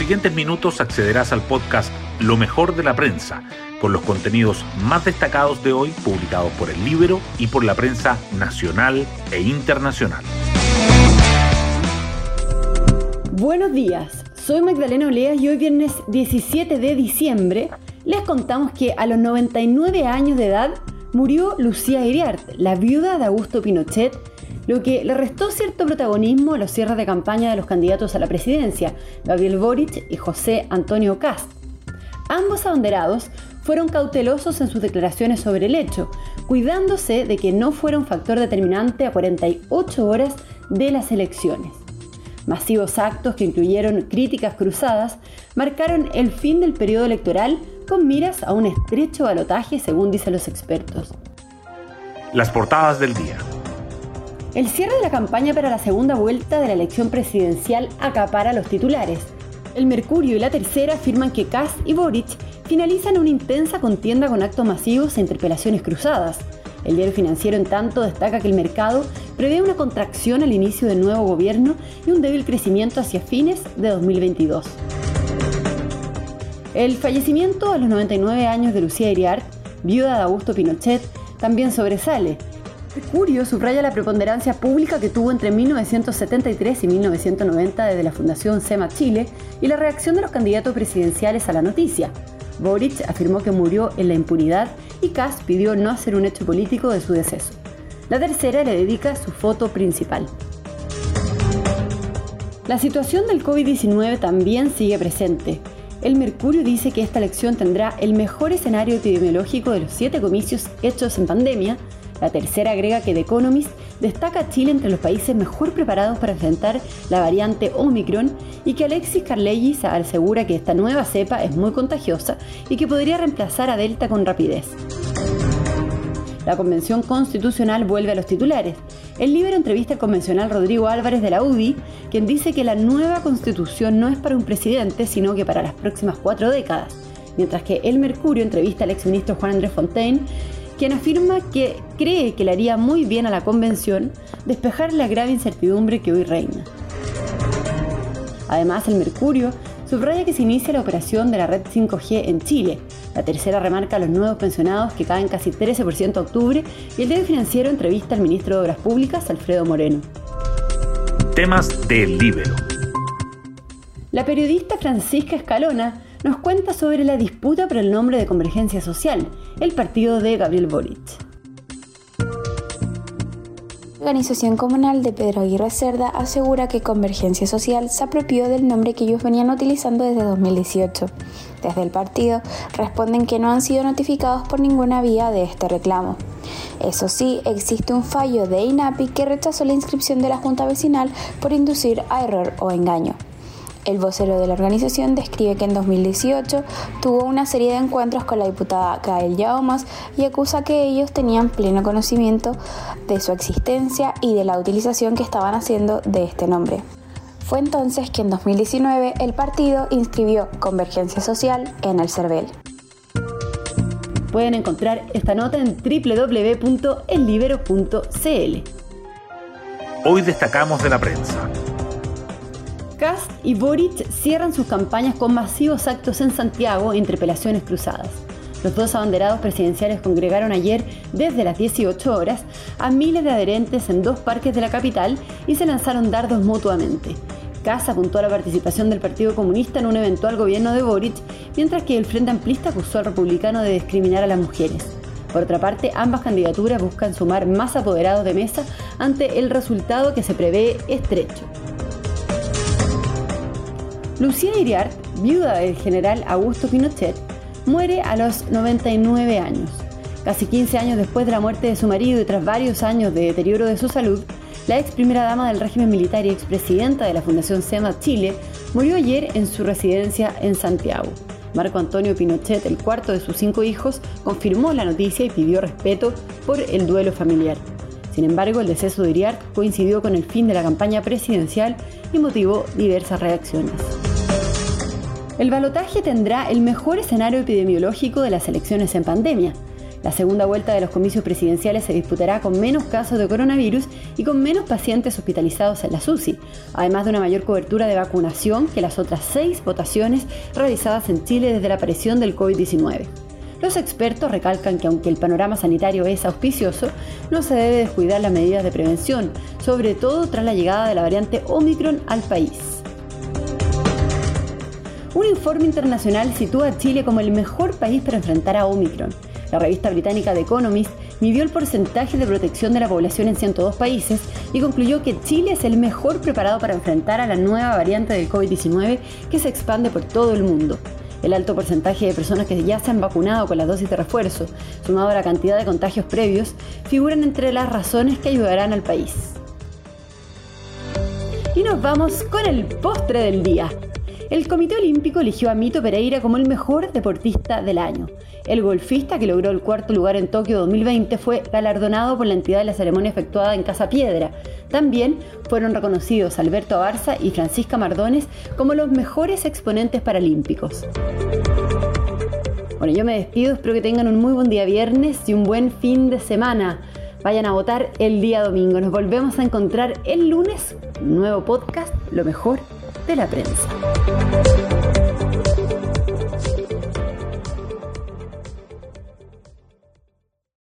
siguientes minutos accederás al podcast Lo mejor de la prensa, con los contenidos más destacados de hoy publicados por el Libro y por la prensa nacional e internacional. Buenos días, soy Magdalena Olea y hoy viernes 17 de diciembre les contamos que a los 99 años de edad murió Lucía Iriart, la viuda de Augusto Pinochet, lo que le restó cierto protagonismo a los cierres de campaña de los candidatos a la presidencia, Gabriel Boric y José Antonio Cast. Ambos abanderados fueron cautelosos en sus declaraciones sobre el hecho, cuidándose de que no fuera un factor determinante a 48 horas de las elecciones. Masivos actos que incluyeron críticas cruzadas marcaron el fin del periodo electoral con miras a un estrecho balotaje, según dicen los expertos. Las portadas del día. El cierre de la campaña para la segunda vuelta de la elección presidencial acapara los titulares. El Mercurio y la Tercera afirman que Kass y Boric finalizan una intensa contienda con actos masivos e interpelaciones cruzadas. El diario financiero, en tanto, destaca que el mercado prevé una contracción al inicio del nuevo gobierno y un débil crecimiento hacia fines de 2022. El fallecimiento a los 99 años de Lucía Iriart, viuda de Augusto Pinochet, también sobresale. Mercurio subraya la preponderancia pública que tuvo entre 1973 y 1990 desde la Fundación SEMA Chile y la reacción de los candidatos presidenciales a la noticia. Boric afirmó que murió en la impunidad y Kass pidió no hacer un hecho político de su deceso. La tercera le dedica su foto principal. La situación del COVID-19 también sigue presente. El Mercurio dice que esta elección tendrá el mejor escenario epidemiológico de los siete comicios hechos en pandemia. La tercera agrega que The Economist destaca a Chile entre los países mejor preparados para enfrentar la variante Omicron y que Alexis Carlegis asegura que esta nueva cepa es muy contagiosa y que podría reemplazar a Delta con rapidez. La Convención Constitucional vuelve a los titulares. El libro entrevista al convencional Rodrigo Álvarez de la UDI, quien dice que la nueva constitución no es para un presidente, sino que para las próximas cuatro décadas. Mientras que El Mercurio entrevista al exministro Juan Andrés Fontaine, quien afirma que cree que le haría muy bien a la convención despejar la grave incertidumbre que hoy reina. Además, el Mercurio subraya que se inicia la operación de la red 5G en Chile. La tercera remarca a los nuevos pensionados que caen casi 13% a octubre y el diario financiero entrevista al ministro de Obras Públicas, Alfredo Moreno. Temas del Libero. La periodista Francisca Escalona nos cuenta sobre la disputa por el nombre de Convergencia Social, el partido de Gabriel Boric. La organización comunal de Pedro Aguirre Cerda asegura que Convergencia Social se apropió del nombre que ellos venían utilizando desde 2018. Desde el partido responden que no han sido notificados por ninguna vía de este reclamo. Eso sí, existe un fallo de INAPI que rechazó la inscripción de la Junta Vecinal por inducir a error o engaño. El vocero de la organización describe que en 2018 tuvo una serie de encuentros con la diputada Gael Yaumas y acusa que ellos tenían pleno conocimiento de su existencia y de la utilización que estaban haciendo de este nombre. Fue entonces que en 2019 el partido inscribió Convergencia Social en el CERVEL. Pueden encontrar esta nota en www.ellibero.cl. Hoy destacamos de la prensa. Kast y Boric cierran sus campañas con masivos actos en Santiago e interpelaciones cruzadas. Los dos abanderados presidenciales congregaron ayer desde las 18 horas a miles de adherentes en dos parques de la capital y se lanzaron dardos mutuamente. Kass apuntó a la participación del Partido Comunista en un eventual gobierno de Boric, mientras que el Frente Amplista acusó al republicano de discriminar a las mujeres. Por otra parte, ambas candidaturas buscan sumar más apoderados de mesa ante el resultado que se prevé estrecho. Lucía Iriart, viuda del general Augusto Pinochet, muere a los 99 años. Casi 15 años después de la muerte de su marido y tras varios años de deterioro de su salud, la ex primera dama del régimen militar y expresidenta de la Fundación SEMA Chile murió ayer en su residencia en Santiago. Marco Antonio Pinochet, el cuarto de sus cinco hijos, confirmó la noticia y pidió respeto por el duelo familiar. Sin embargo, el deceso de Iriart coincidió con el fin de la campaña presidencial y motivó diversas reacciones. El balotaje tendrá el mejor escenario epidemiológico de las elecciones en pandemia. La segunda vuelta de los comicios presidenciales se disputará con menos casos de coronavirus y con menos pacientes hospitalizados en la SUSI, además de una mayor cobertura de vacunación que las otras seis votaciones realizadas en Chile desde la aparición del COVID-19. Los expertos recalcan que aunque el panorama sanitario es auspicioso, no se debe descuidar las medidas de prevención, sobre todo tras la llegada de la variante Omicron al país. Un informe internacional sitúa a Chile como el mejor país para enfrentar a Omicron. La revista británica The Economist midió el porcentaje de protección de la población en 102 países y concluyó que Chile es el mejor preparado para enfrentar a la nueva variante del COVID-19 que se expande por todo el mundo. El alto porcentaje de personas que ya se han vacunado con la dosis de refuerzo, sumado a la cantidad de contagios previos, figuran entre las razones que ayudarán al país. Y nos vamos con el postre del día. El Comité Olímpico eligió a Mito Pereira como el mejor deportista del año. El golfista que logró el cuarto lugar en Tokio 2020 fue galardonado por la entidad de la ceremonia efectuada en Casa Piedra. También fueron reconocidos Alberto Abarza y Francisca Mardones como los mejores exponentes paralímpicos. Bueno, yo me despido, espero que tengan un muy buen día viernes y un buen fin de semana. Vayan a votar el día domingo. Nos volvemos a encontrar el lunes, un nuevo podcast, lo mejor de la prensa.